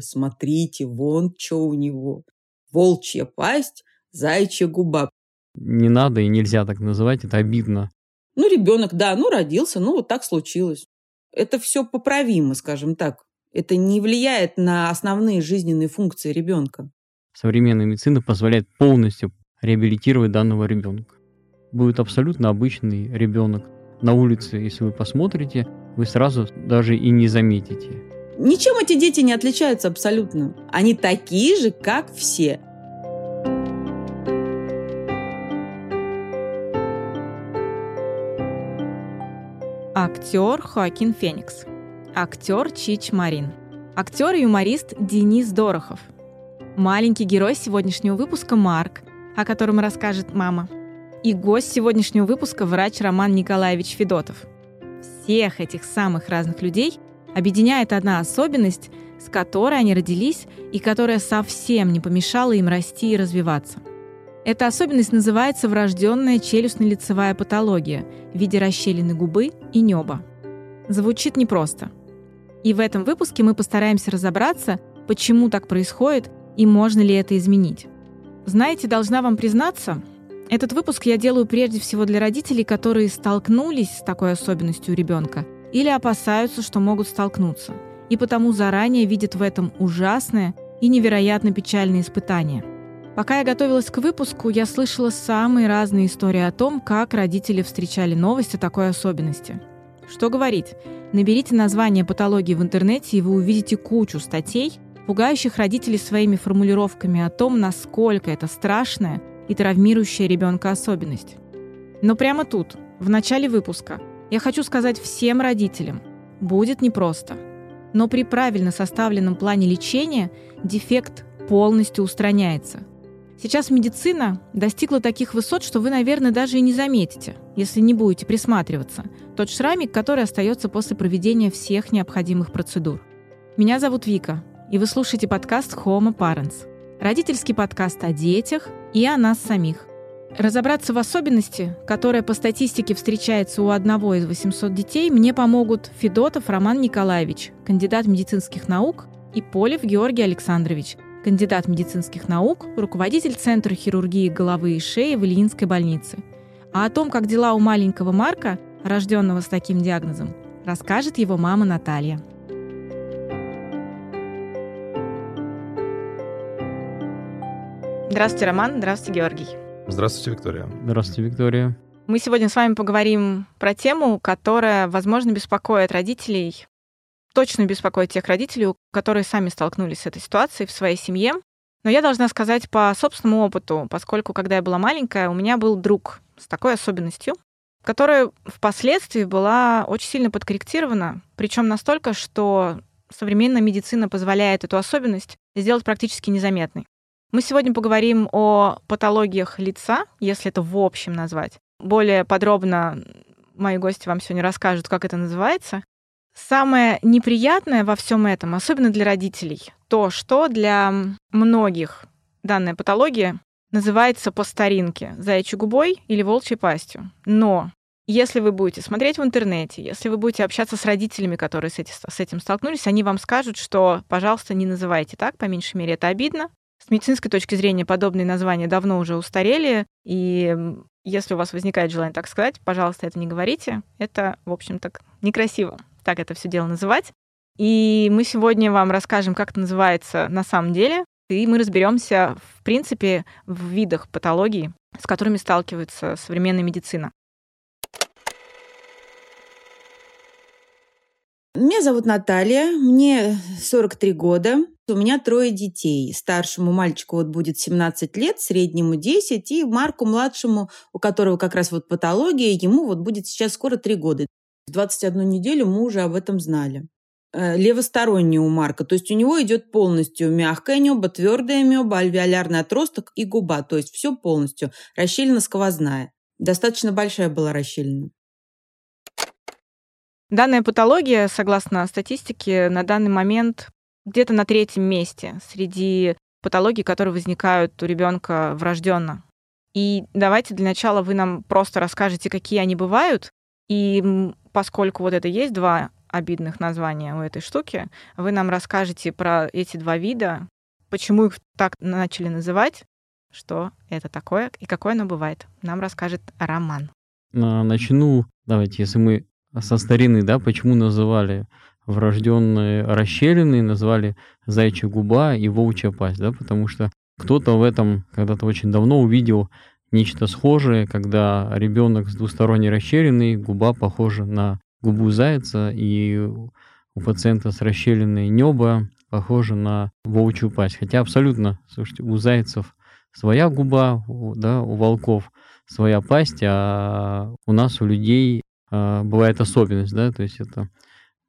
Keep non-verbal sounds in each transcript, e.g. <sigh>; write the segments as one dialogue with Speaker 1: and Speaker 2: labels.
Speaker 1: Смотрите, вон что у него. Волчья пасть, зайчья губа.
Speaker 2: Не надо и нельзя так называть, это обидно.
Speaker 1: Ну, ребенок, да, ну, родился, ну, вот так случилось. Это все поправимо, скажем так. Это не влияет на основные жизненные функции ребенка.
Speaker 2: Современная медицина позволяет полностью реабилитировать данного ребенка. Будет абсолютно обычный ребенок. На улице, если вы посмотрите, вы сразу даже и не заметите.
Speaker 1: Ничем эти дети не отличаются абсолютно. Они такие же, как все.
Speaker 3: Актер Хоакин Феникс. Актер Чич Марин. Актер и юморист Денис Дорохов. Маленький герой сегодняшнего выпуска Марк, о котором расскажет мама. И гость сегодняшнего выпуска врач Роман Николаевич Федотов. Всех этих самых разных людей объединяет одна особенность, с которой они родились и которая совсем не помешала им расти и развиваться – эта особенность называется врожденная челюстно-лицевая патология в виде расщелины губы и неба. Звучит непросто. И в этом выпуске мы постараемся разобраться, почему так происходит и можно ли это изменить. Знаете, должна вам признаться, этот выпуск я делаю прежде всего для родителей, которые столкнулись с такой особенностью ребенка или опасаются, что могут столкнуться, и потому заранее видят в этом ужасное и невероятно печальное испытание – Пока я готовилась к выпуску, я слышала самые разные истории о том, как родители встречали новость о такой особенности. Что говорить? Наберите название патологии в интернете, и вы увидите кучу статей, пугающих родителей своими формулировками о том, насколько это страшная и травмирующая ребенка особенность. Но прямо тут, в начале выпуска, я хочу сказать всем родителям, будет непросто. Но при правильно составленном плане лечения дефект полностью устраняется – Сейчас медицина достигла таких высот, что вы, наверное, даже и не заметите, если не будете присматриваться, тот шрамик, который остается после проведения всех необходимых процедур. Меня зовут Вика, и вы слушаете подкаст Homo Parents. Родительский подкаст о детях и о нас самих. Разобраться в особенности, которая по статистике встречается у одного из 800 детей, мне помогут Федотов Роман Николаевич, кандидат медицинских наук, и Полев Георгий Александрович, кандидат медицинских наук, руководитель Центра хирургии головы и шеи в Ильинской больнице. А о том, как дела у маленького Марка, рожденного с таким диагнозом, расскажет его мама Наталья. Здравствуйте, Роман. Здравствуйте, Георгий.
Speaker 4: Здравствуйте, Виктория.
Speaker 2: Здравствуйте, Виктория.
Speaker 3: Мы сегодня с вами поговорим про тему, которая, возможно, беспокоит родителей точно беспокоит тех родителей, которые сами столкнулись с этой ситуацией в своей семье. Но я должна сказать по собственному опыту, поскольку когда я была маленькая, у меня был друг с такой особенностью, которая впоследствии была очень сильно подкорректирована, причем настолько, что современная медицина позволяет эту особенность сделать практически незаметной. Мы сегодня поговорим о патологиях лица, если это в общем назвать. Более подробно мои гости вам сегодня расскажут, как это называется. Самое неприятное во всем этом, особенно для родителей, то, что для многих данная патология называется по старинке заячьей губой или волчьей пастью. Но если вы будете смотреть в интернете, если вы будете общаться с родителями, которые с, этим столкнулись, они вам скажут, что, пожалуйста, не называйте так, по меньшей мере, это обидно. С медицинской точки зрения подобные названия давно уже устарели, и если у вас возникает желание так сказать, пожалуйста, это не говорите. Это, в общем-то, некрасиво так это все дело называть. И мы сегодня вам расскажем, как это называется на самом деле, и мы разберемся, в принципе, в видах патологии, с которыми сталкивается современная медицина.
Speaker 1: Меня зовут Наталья, мне 43 года. У меня трое детей. Старшему мальчику вот будет 17 лет, среднему 10, и Марку младшему, у которого как раз вот патология, ему вот будет сейчас скоро 3 года. 21 неделю мы уже об этом знали. Э, левосторонний у Марка, то есть у него идет полностью мягкое небо, твердое небо, альвеолярный отросток и губа, то есть все полностью, расщелина сквозная. Достаточно большая была расщелина.
Speaker 3: Данная патология, согласно статистике, на данный момент где-то на третьем месте среди патологий, которые возникают у ребенка врожденно. И давайте для начала вы нам просто расскажете, какие они бывают, и поскольку вот это есть два обидных названия у этой штуки. Вы нам расскажете про эти два вида, почему их так начали называть, что это такое и какое оно бывает. Нам расскажет Роман.
Speaker 2: А, начну, давайте, если мы со старины, да, почему называли врожденные расщелины, назвали зайчья губа и волчья пасть, да, потому что кто-то в этом когда-то очень давно увидел нечто схожее, когда ребенок с двусторонней расщелиной, губа похожа на губу зайца, и у пациента с расщелиной небо похоже на волчью пасть. Хотя абсолютно, слушайте, у зайцев своя губа, да, у волков своя пасть, а у нас, у людей а, бывает особенность, да, то есть это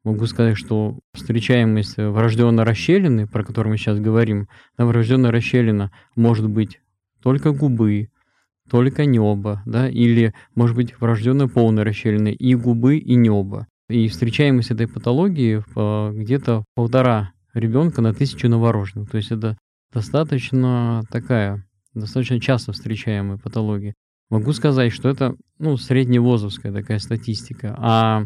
Speaker 2: могу сказать, что встречаемость врожденной расщелины, про которую мы сейчас говорим, да, врожденная расщелина может быть только губы, только небо, да, или, может быть, врожденная полная расщелина и губы, и небо. И встречаемость этой патологии а, где-то полтора ребенка на тысячу новорожденных. То есть это достаточно такая, достаточно часто встречаемая патология. Могу сказать, что это ну, средневозовская такая статистика. А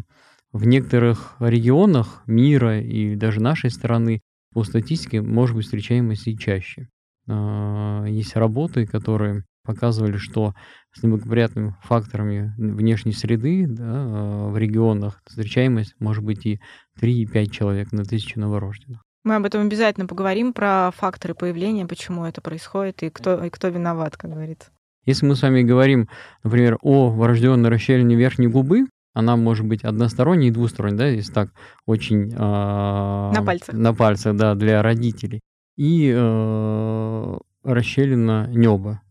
Speaker 2: в некоторых регионах мира и даже нашей страны по статистике может быть встречаемость и чаще. А, есть работы, которые показывали, что с неблагоприятными факторами внешней среды да, а, в регионах встречаемость может быть и 3-5 человек на тысячу новорожденных.
Speaker 3: Мы об этом обязательно поговорим, про факторы появления, почему это происходит и кто, и кто виноват, как говорится.
Speaker 2: Если мы с вами говорим, например, о врожденной расщелине верхней губы, она может быть односторонней и двусторонней, да, если так очень... Э,
Speaker 3: на пальцах.
Speaker 2: На пальцах, да, для родителей. И э, расщелина неба.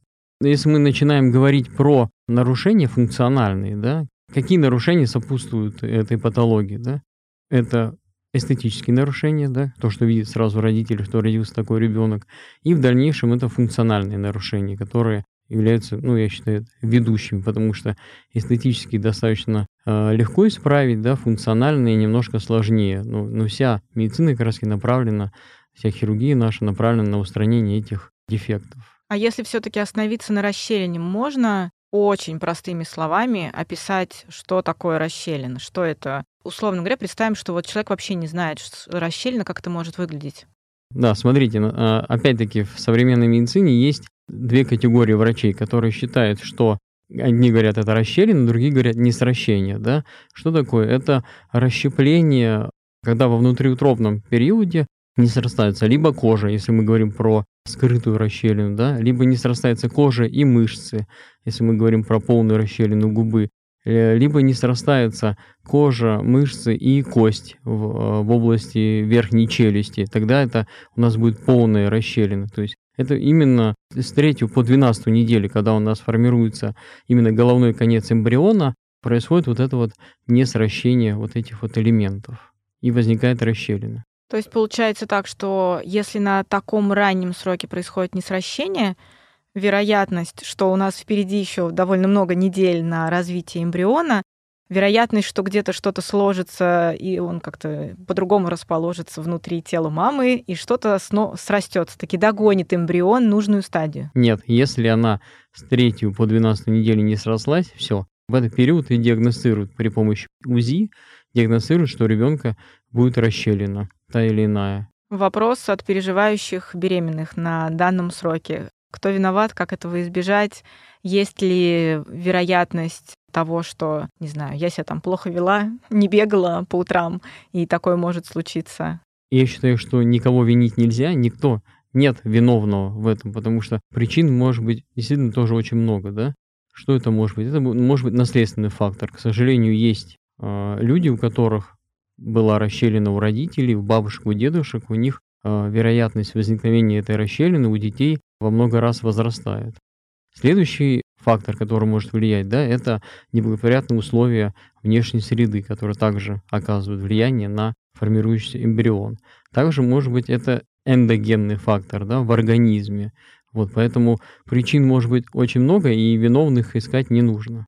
Speaker 2: Если мы начинаем говорить про нарушения функциональные, да, какие нарушения сопутствуют этой патологии, да? Это эстетические нарушения, да, то, что видит сразу родители, что родился такой ребенок, и в дальнейшем это функциональные нарушения, которые являются, ну, я считаю, ведущими, потому что эстетически достаточно легко исправить, да, функциональные немножко сложнее. Но, но вся медицина как раз направлена, вся хирургия наша направлена на устранение этих дефектов.
Speaker 3: А если все-таки остановиться на расщелине, можно очень простыми словами описать, что такое расщелина, что это. Условно говоря, представим, что вот человек вообще не знает, что расщелина как это может выглядеть.
Speaker 2: Да, смотрите, а, опять-таки в современной медицине есть две категории врачей, которые считают, что одни говорят это расщелина, другие говорят не сращение. Да? Что такое? Это расщепление, когда во внутриутробном периоде не срастаются либо кожа, если мы говорим про скрытую расщелину, да, либо не срастается кожа и мышцы, если мы говорим про полную расщелину губы, э, либо не срастается кожа, мышцы и кость в, в области верхней челюсти. Тогда это у нас будет полная расщелина. То есть это именно с 3 по 12 недели, когда у нас формируется именно головной конец эмбриона, происходит вот это вот несращение вот этих вот элементов. И возникает расщелина.
Speaker 3: То есть получается так, что если на таком раннем сроке происходит несращение, вероятность, что у нас впереди еще довольно много недель на развитие эмбриона, вероятность, что где-то что-то сложится, и он как-то по-другому расположится внутри тела мамы, и что-то срастется, таки догонит эмбрион нужную стадию.
Speaker 2: Нет, если она с 3 по 12 неделю не срослась, все. В этот период и диагностируют при помощи УЗИ, диагностируют, что у ребенка будет расщелина, та или иная.
Speaker 3: Вопрос от переживающих беременных на данном сроке. Кто виноват, как этого избежать? Есть ли вероятность того, что, не знаю, я себя там плохо вела, <laughs> не бегала по утрам, и такое может случиться?
Speaker 2: Я считаю, что никого винить нельзя, никто нет виновного в этом, потому что причин может быть действительно тоже очень много, да? Что это может быть? Это может быть наследственный фактор. К сожалению, есть э, люди, у которых была расщелина у родителей, у бабушек, у дедушек, у них э, вероятность возникновения этой расщелины у детей во много раз возрастает. Следующий фактор, который может влиять, да, это неблагоприятные условия внешней среды, которые также оказывают влияние на формирующийся эмбрион. Также может быть это эндогенный фактор да, в организме. Вот, поэтому причин может быть очень много, и виновных искать не нужно.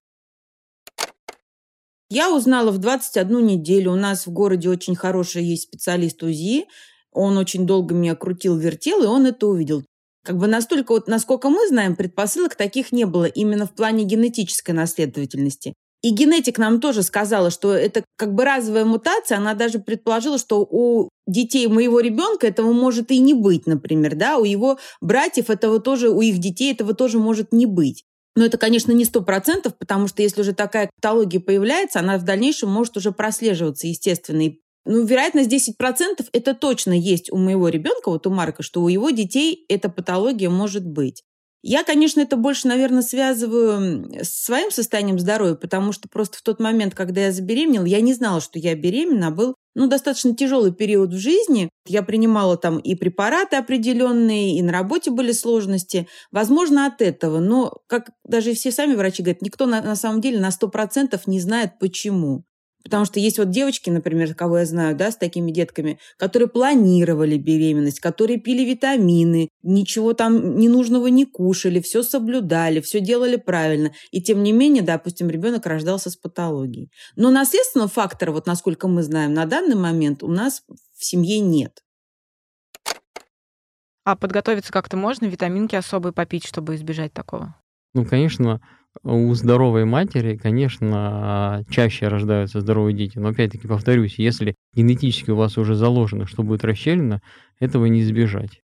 Speaker 1: Я узнала в 21 неделю. У нас в городе очень хороший есть специалист УЗИ. Он очень долго меня крутил, вертел, и он это увидел. Как бы настолько, вот насколько мы знаем, предпосылок таких не было именно в плане генетической наследовательности. И генетик нам тоже сказала, что это как бы разовая мутация. Она даже предположила, что у детей моего ребенка этого может и не быть, например, да, у его братьев этого тоже, у их детей этого тоже может не быть. Но это, конечно, не сто процентов, потому что если уже такая патология появляется, она в дальнейшем может уже прослеживаться, естественно. И, ну, вероятность 10% это точно есть у моего ребенка, вот у Марка, что у его детей эта патология может быть. Я, конечно, это больше, наверное, связываю с своим состоянием здоровья, потому что просто в тот момент, когда я забеременела, я не знала, что я беременна, был ну, достаточно тяжелый период в жизни. Я принимала там и препараты определенные, и на работе были сложности. Возможно, от этого. Но, как даже все сами врачи говорят, никто на, на самом деле на 100% не знает, почему. Потому что есть вот девочки, например, кого я знаю, да, с такими детками, которые планировали беременность, которые пили витамины, ничего там ненужного не кушали, все соблюдали, все делали правильно. И тем не менее, допустим, ребенок рождался с патологией. Но наследственного фактора, вот насколько мы знаем, на данный момент у нас в семье нет.
Speaker 3: А подготовиться как-то можно, витаминки особые попить, чтобы избежать такого?
Speaker 2: Ну, конечно, у здоровой матери, конечно, чаще рождаются здоровые дети. Но опять-таки повторюсь, если генетически у вас уже заложено, что будет расщелина, этого не избежать.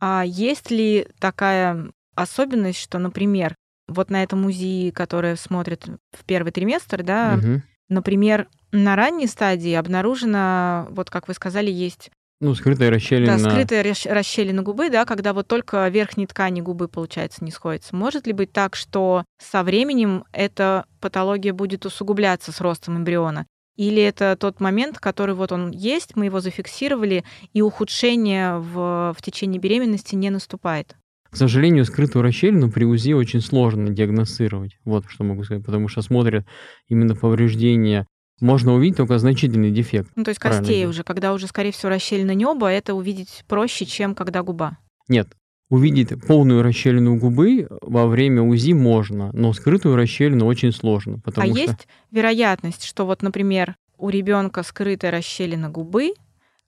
Speaker 3: А есть ли такая особенность, что, например, вот на этом УЗИ, которое смотрит в первый триместр, да, угу. например, на ранней стадии обнаружено, вот как вы сказали, есть
Speaker 2: ну, скрытая расщелина.
Speaker 3: Да, скрытая расщелина губы, да, когда вот только верхние ткани губы, получается, не сходятся. Может ли быть так, что со временем эта патология будет усугубляться с ростом эмбриона? Или это тот момент, который вот он есть, мы его зафиксировали, и ухудшение в, в течение беременности не наступает?
Speaker 2: К сожалению, скрытую расщелину при УЗИ очень сложно диагностировать. Вот что могу сказать, потому что смотрят именно повреждения можно увидеть только значительный дефект.
Speaker 3: Ну, то есть костей уже, когда уже, скорее всего, расщелина неба, это увидеть проще, чем когда губа.
Speaker 2: Нет, увидеть полную расщелину губы во время УЗИ можно, но скрытую расщелину очень сложно. Потому
Speaker 3: а
Speaker 2: что...
Speaker 3: есть вероятность, что вот, например, у ребенка скрытая расщелина губы,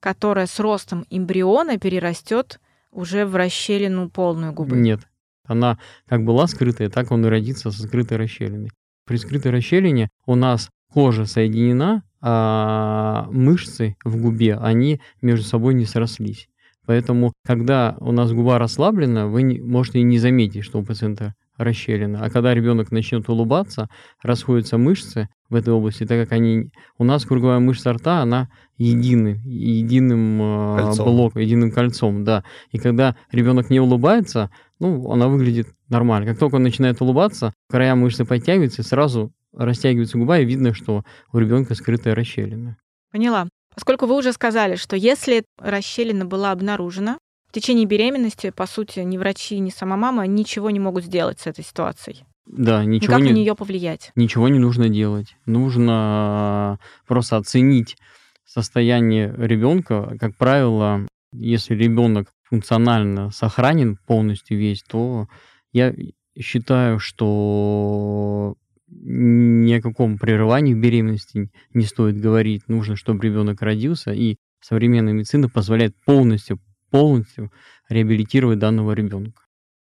Speaker 3: которая с ростом эмбриона перерастет уже в расщелину полную губы?
Speaker 2: Нет. Она как была скрытая, так он и родится со скрытой расщелиной. При скрытой расщелине у нас кожа соединена, а мышцы в губе, они между собой не срослись. Поэтому, когда у нас губа расслаблена, вы не, можете и не заметить, что у пациента расщелина. А когда ребенок начнет улыбаться, расходятся мышцы в этой области, так как они... У нас круговая мышца рта, она единый, единым а, кольцом. блоком, единым кольцом, да. И когда ребенок не улыбается, ну, она выглядит нормально. Как только он начинает улыбаться, края мышцы подтягиваются, и сразу растягивается губа, и видно, что у ребенка скрытая расщелина.
Speaker 3: Поняла. Поскольку вы уже сказали, что если расщелина была обнаружена, в течение беременности, по сути, ни врачи, ни сама мама ничего не могут сделать с этой ситуацией.
Speaker 2: Да, ничего
Speaker 3: Никак
Speaker 2: не,
Speaker 3: на нее повлиять.
Speaker 2: Ничего не нужно делать. Нужно просто оценить состояние ребенка. Как правило, если ребенок функционально сохранен полностью весь, то я считаю, что ни о каком прерывании беременности не стоит говорить. Нужно, чтобы ребенок родился, и современная медицина позволяет полностью, полностью реабилитировать данного ребенка.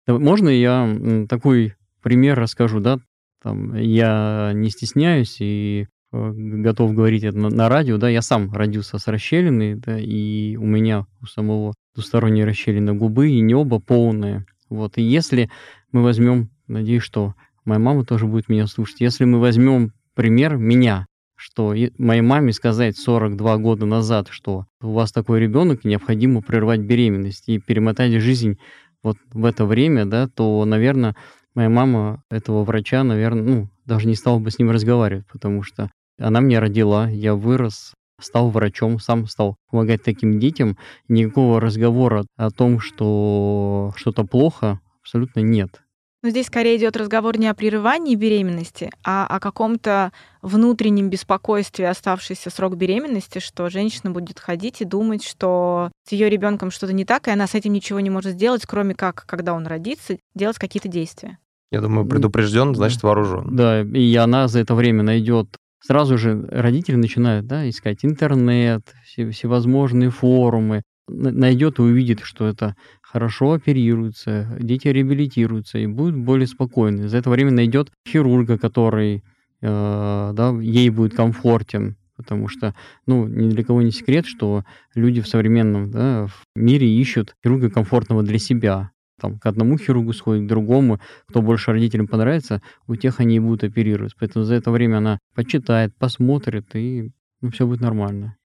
Speaker 2: Можно я такой пример расскажу, да? Там, я не стесняюсь и э, готов говорить это на, на радио, да, я сам родился с расщелиной, да, и у меня у самого двусторонняя расщелина губы и небо полное. Вот, и если мы возьмем, надеюсь, что моя мама тоже будет меня слушать. Если мы возьмем пример меня, что моей маме сказать 42 года назад, что у вас такой ребенок, необходимо прервать беременность и перемотать жизнь вот в это время, да, то, наверное, моя мама этого врача, наверное, ну, даже не стала бы с ним разговаривать, потому что она меня родила, я вырос, стал врачом, сам стал помогать таким детям. Никакого разговора о том, что что-то плохо, абсолютно нет.
Speaker 3: Но здесь скорее идет разговор не о прерывании беременности, а о каком-то внутреннем беспокойстве оставшийся срок беременности, что женщина будет ходить и думать, что с ее ребенком что-то не так, и она с этим ничего не может сделать, кроме как, когда он родится, делать какие-то действия.
Speaker 4: Я думаю, предупрежден, значит вооружен.
Speaker 2: Да, и она за это время найдет сразу же родители начинают да, искать интернет, все, всевозможные форумы, найдет и увидит, что это хорошо оперируется, дети реабилитируются и будут более спокойны. За это время найдет хирурга, который э, да, ей будет комфортен, потому что, ну, ни для кого не секрет, что люди в современном да, в мире ищут хирурга комфортного для себя. Там, к одному хирургу сходит, к другому, кто больше родителям понравится, у тех они и будут оперировать. Поэтому за это время она почитает, посмотрит, и ну, все будет нормально.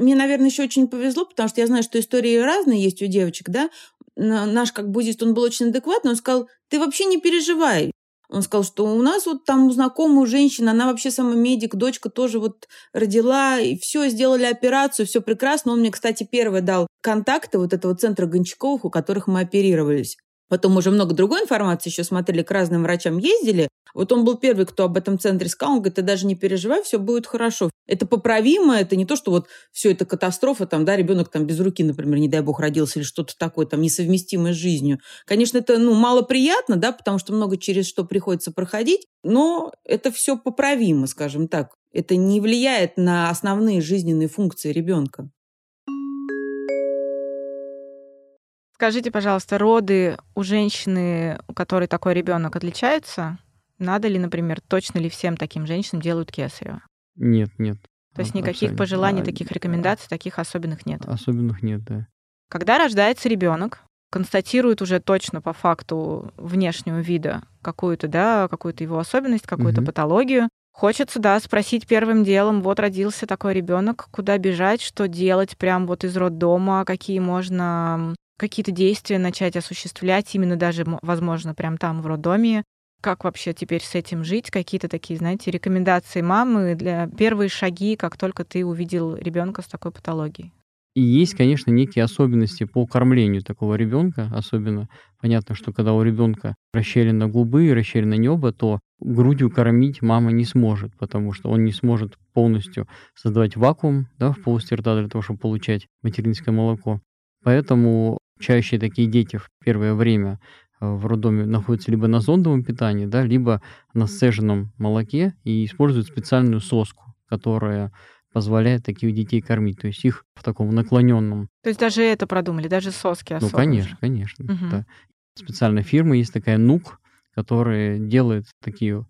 Speaker 1: Мне, наверное, еще очень повезло, потому что я знаю, что истории разные есть у девочек, да. Наш как буддист, он был очень адекватный, он сказал, ты вообще не переживай, он сказал, что у нас вот там знакомая женщина, она вообще сама медик, дочка тоже вот родила, и все, сделали операцию, все прекрасно. Он мне, кстати, первый дал контакты вот этого центра Гончаковых, у которых мы оперировались. Потом уже много другой информации еще смотрели, к разным врачам ездили. Вот он был первый, кто об этом центре сказал. Он говорит, ты даже не переживай, все будет хорошо. Это поправимо, это не то, что вот все это катастрофа, там, да, ребенок там без руки, например, не дай бог, родился или что-то такое, там, несовместимое с жизнью. Конечно, это, ну, малоприятно, да, потому что много через что приходится проходить, но это все поправимо, скажем так. Это не влияет на основные жизненные функции ребенка.
Speaker 3: Скажите, пожалуйста, роды у женщины, у которой такой ребенок, отличаются? Надо ли, например, точно ли всем таким женщинам делают кесарево?
Speaker 2: Нет, нет.
Speaker 3: То есть никаких пожеланий, таких рекомендаций, таких особенных нет?
Speaker 2: Особенных нет, да.
Speaker 3: Когда рождается ребенок, констатируют уже точно по факту внешнего вида какую-то, да, какую-то его особенность, какую-то угу. патологию. Хочется, да, спросить первым делом, вот родился такой ребенок, куда бежать, что делать прям вот из роддома, какие можно какие-то действия начать осуществлять, именно даже, возможно, прям там, в роддоме. Как вообще теперь с этим жить? Какие-то такие, знаете, рекомендации мамы для первые шаги, как только ты увидел ребенка с такой патологией?
Speaker 2: И есть, конечно, некие особенности по кормлению такого ребенка. Особенно понятно, что когда у ребенка расщелина губы, расщелина небо, то грудью кормить мама не сможет, потому что он не сможет полностью создавать вакуум да, в полости рта для того, чтобы получать материнское молоко. Поэтому чаще такие дети в первое время э, в роддоме находятся либо на зондовом питании, да, либо на сцеженном молоке и используют специальную соску, которая позволяет таких детей кормить, то есть их в таком наклоненном.
Speaker 3: То есть даже это продумали, даже соски
Speaker 2: особо. Ну, конечно, конечно. Угу. Да. Специальная фирма есть такая Нук, которая делает такие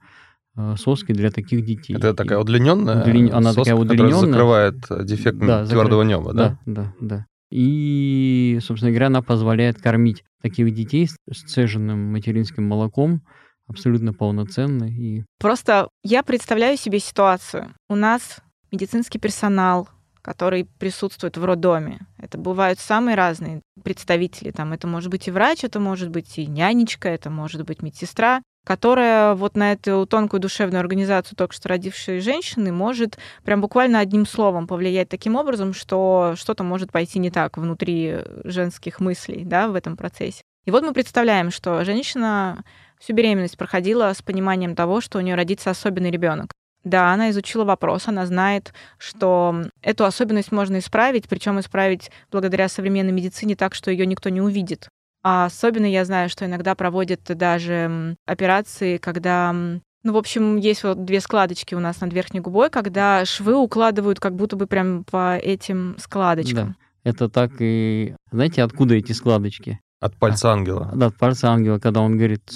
Speaker 2: э, соски для таких детей.
Speaker 4: Это такая удлиненная
Speaker 2: Удлин... Она соска, такая удлиненная.
Speaker 4: которая закрывает дефект да, твердого закры... неба,
Speaker 2: да? Да, да, да. И, собственно говоря, она позволяет кормить таких детей с сцеженным материнским молоком абсолютно полноценно. И...
Speaker 3: Просто я представляю себе ситуацию. У нас медицинский персонал, который присутствует в роддоме. Это бывают самые разные представители. Там это может быть и врач, это может быть и нянечка, это может быть медсестра которая вот на эту тонкую душевную организацию только что родившей женщины может прям буквально одним словом повлиять таким образом, что что-то может пойти не так внутри женских мыслей да, в этом процессе. И вот мы представляем, что женщина всю беременность проходила с пониманием того, что у нее родится особенный ребенок. Да, она изучила вопрос, она знает, что эту особенность можно исправить, причем исправить благодаря современной медицине так, что ее никто не увидит. А особенно я знаю, что иногда проводят даже операции, когда ну, в общем, есть вот две складочки у нас над верхней губой, когда швы укладывают как будто бы прям по этим складочкам.
Speaker 2: Да. Это так и... Знаете, откуда эти складочки?
Speaker 4: От пальца ангела.
Speaker 2: Да, от пальца ангела, когда он говорит,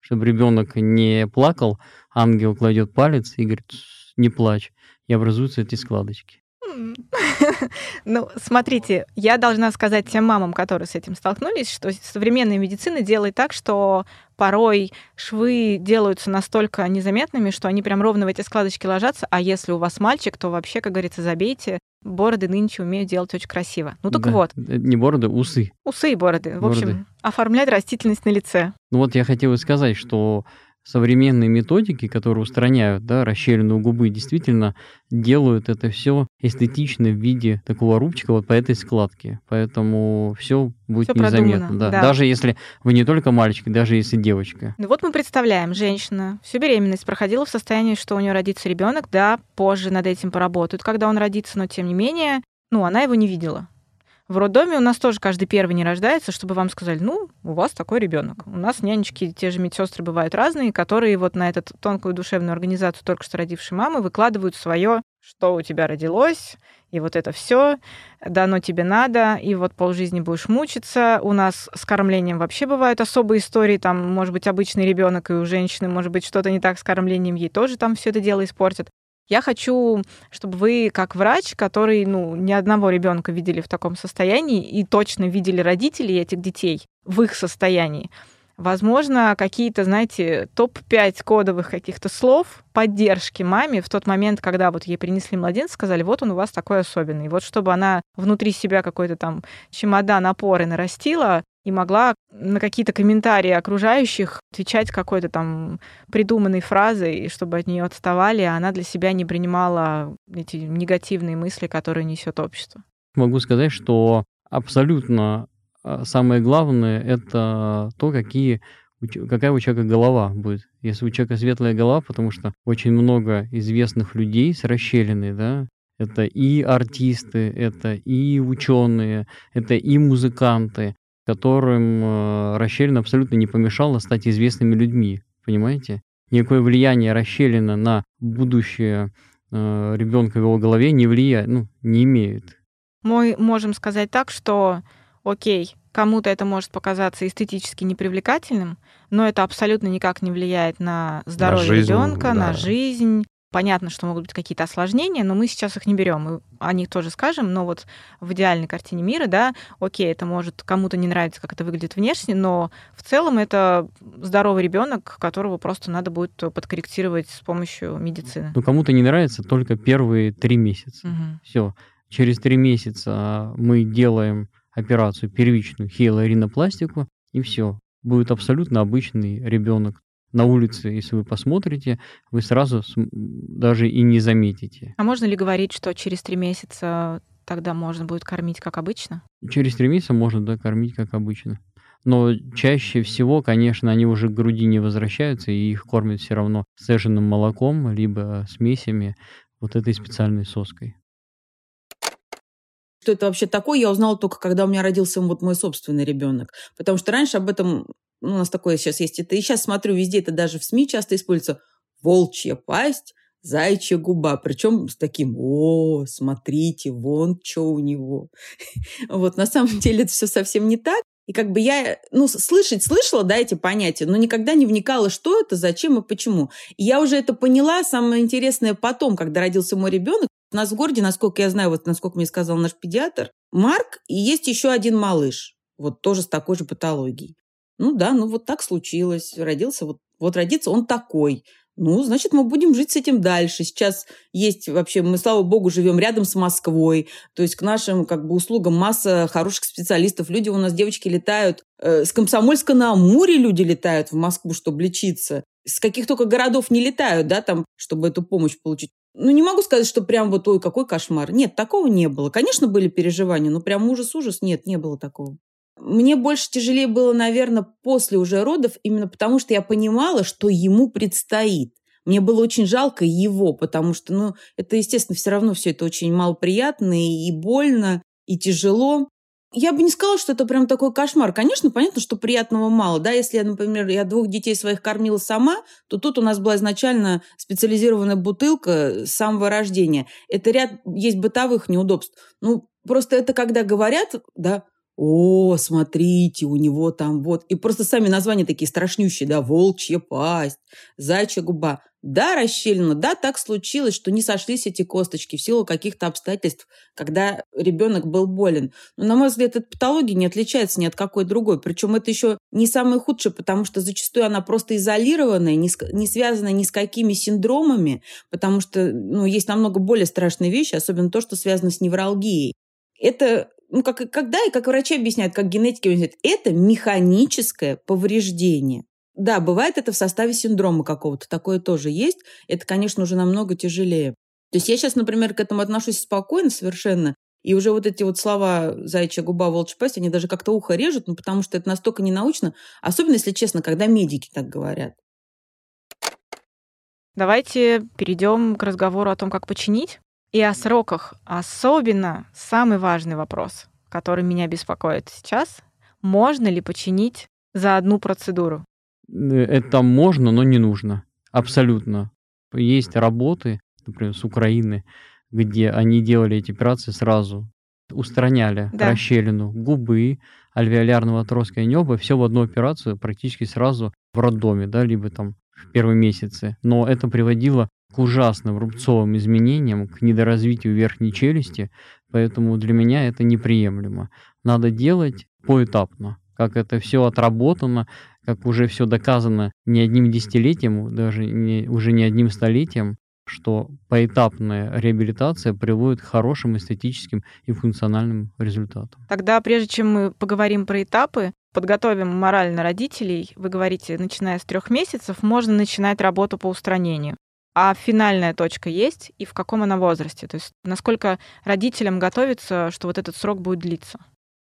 Speaker 2: чтобы ребенок не плакал, ангел кладет палец и говорит, не плачь, и образуются эти складочки. <laughs>
Speaker 3: Ну, смотрите, я должна сказать тем мамам, которые с этим столкнулись, что современная медицина делает так, что порой швы делаются настолько незаметными, что они прям ровно в эти складочки ложатся, а если у вас мальчик, то вообще, как говорится, забейте. Бороды нынче умеют делать очень красиво. Ну так да, вот.
Speaker 2: Не бороды, усы.
Speaker 3: Усы и бороды. В бороды. общем, оформлять растительность на лице.
Speaker 2: Ну вот я хотел сказать, что современные методики, которые устраняют да, расщелину губы, действительно делают это все эстетично в виде такого рубчика вот по этой складке. Поэтому все будет всё незаметно. Да. Да. Даже если вы не только мальчик, даже если девочка.
Speaker 3: Ну вот мы представляем, женщина всю беременность проходила в состоянии, что у нее родится ребенок, да, позже над этим поработают, когда он родится, но тем не менее, ну, она его не видела. В роддоме у нас тоже каждый первый не рождается, чтобы вам сказали, ну, у вас такой ребенок. У нас нянечки, те же медсестры бывают разные, которые вот на эту тонкую душевную организацию только что родившей мамы выкладывают свое, что у тебя родилось, и вот это все дано тебе надо, и вот полжизни будешь мучиться. У нас с кормлением вообще бывают особые истории, там, может быть, обычный ребенок и у женщины, может быть, что-то не так с кормлением, ей тоже там все это дело испортят. Я хочу, чтобы вы, как врач, который, ну, ни одного ребенка видели в таком состоянии и точно видели родителей этих детей в их состоянии, Возможно, какие-то, знаете, топ-5 кодовых каких-то слов поддержки маме в тот момент, когда вот ей принесли младенца, сказали, вот он у вас такой особенный. Вот чтобы она внутри себя какой-то там чемодан опоры нарастила, и могла на какие-то комментарии окружающих отвечать какой-то там придуманной фразой, чтобы от нее отставали, а она для себя не принимала эти негативные мысли, которые несет общество.
Speaker 2: Могу сказать, что абсолютно а, самое главное это то, какие какая у человека голова будет. Если у человека светлая голова, потому что очень много известных людей с расщелиной, да, это и артисты, это и ученые, это и музыканты, которым э, расщелина абсолютно не помешала стать известными людьми, понимаете? Никакое влияние расщелина на будущее э, ребенка в его голове не влияет, ну, не имеет.
Speaker 3: Мы можем сказать так, что, окей, кому-то это может показаться эстетически непривлекательным, но это абсолютно никак не влияет на здоровье ребенка, да. на жизнь, Понятно, что могут быть какие-то осложнения, но мы сейчас их не берем. Мы о них тоже скажем, но вот в идеальной картине мира, да, окей, это может кому-то не нравится, как это выглядит внешне, но в целом это здоровый ребенок, которого просто надо будет подкорректировать с помощью медицины.
Speaker 2: Ну, кому-то не нравится только первые три месяца. Угу. Все. Через три месяца мы делаем операцию первичную хиалуринопластику, и все. Будет абсолютно обычный ребенок на улице, если вы посмотрите, вы сразу даже и не заметите.
Speaker 3: А можно ли говорить, что через три месяца тогда можно будет кормить как обычно?
Speaker 2: Через три месяца можно, да, кормить как обычно. Но чаще всего, конечно, они уже к груди не возвращаются, и их кормят все равно сцеженным молоком, либо смесями вот этой специальной соской.
Speaker 1: Что это вообще такое, я узнала только, когда у меня родился вот мой собственный ребенок. Потому что раньше об этом у нас такое сейчас есть, это и сейчас смотрю везде, это даже в СМИ часто используется, волчья пасть, зайчья губа, причем с таким, о, смотрите, вон что у него. <laughs> Вот, на самом <laughs> деле это все совсем не так. И как бы я, ну, слышать слышала, да, эти понятия, но никогда не вникала, что это, зачем и почему. И я уже это поняла, самое интересное потом, когда родился мой ребенок. У нас в городе, насколько я знаю, вот насколько мне сказал наш педиатр, Марк, и есть еще один малыш, вот тоже с такой же патологией. Ну да, ну вот так случилось. Родился, вот, вот родится он такой. Ну, значит, мы будем жить с этим дальше. Сейчас есть вообще, мы, слава богу, живем рядом с Москвой. То есть к нашим как бы услугам масса хороших специалистов. Люди у нас, девочки, летают. Э, с Комсомольска на Амуре люди летают в Москву, чтобы лечиться. С каких только городов не летают, да, там, чтобы эту помощь получить. Ну, не могу сказать, что прям вот, ой, какой кошмар. Нет, такого не было. Конечно, были переживания, но прям ужас-ужас. Нет, не было такого. Мне больше тяжелее было, наверное, после уже родов, именно потому что я понимала, что ему предстоит. Мне было очень жалко его, потому что, ну, это, естественно, все равно все это очень малоприятно и больно, и тяжело. Я бы не сказала, что это прям такой кошмар. Конечно, понятно, что приятного мало. Да, если, например, я двух детей своих кормила сама, то тут у нас была изначально специализированная бутылка с самого рождения. Это ряд есть бытовых неудобств. Ну, просто это когда говорят, да, о, смотрите, у него там вот... И просто сами названия такие страшнющие, да, волчья пасть, зайчья губа. Да, расщелина, да, так случилось, что не сошлись эти косточки в силу каких-то обстоятельств, когда ребенок был болен. Но, на мой взгляд, эта патология не отличается ни от какой другой. Причем это еще не самое худшее, потому что зачастую она просто изолированная, не, не связана ни с какими синдромами, потому что ну, есть намного более страшные вещи, особенно то, что связано с невралгией. Это ну, как, когда и как врачи объясняют, как генетики объясняют, это механическое повреждение. Да, бывает это в составе синдрома какого-то, такое тоже есть. Это, конечно, уже намного тяжелее. То есть я сейчас, например, к этому отношусь спокойно совершенно, и уже вот эти вот слова «зайчья губа, волчья пасть», они даже как-то ухо режут, ну, потому что это настолько ненаучно, особенно, если честно, когда медики так говорят.
Speaker 3: Давайте перейдем к разговору о том, как починить. И о сроках особенно самый важный вопрос, который меня беспокоит сейчас. Можно ли починить за одну процедуру?
Speaker 2: Э, это можно, но не нужно. Абсолютно. Есть работы, например, с Украины, где они делали эти операции сразу. Устраняли да. расщелину губы, альвеолярного отростка и неба, все в одну операцию практически сразу в роддоме, да, либо там в первые месяцы. Но это приводило к ужасным рубцовым изменениям, к недоразвитию верхней челюсти, поэтому для меня это неприемлемо. Надо делать поэтапно, как это все отработано, как уже все доказано не одним десятилетием, даже не, уже не одним столетием, что поэтапная реабилитация приводит к хорошим эстетическим и функциональным результатам.
Speaker 3: Тогда, прежде чем мы поговорим про этапы, подготовим морально родителей, вы говорите, начиная с трех месяцев, можно начинать работу по устранению. А финальная точка есть и в каком она возрасте? То есть насколько родителям готовиться, что вот этот срок будет длиться?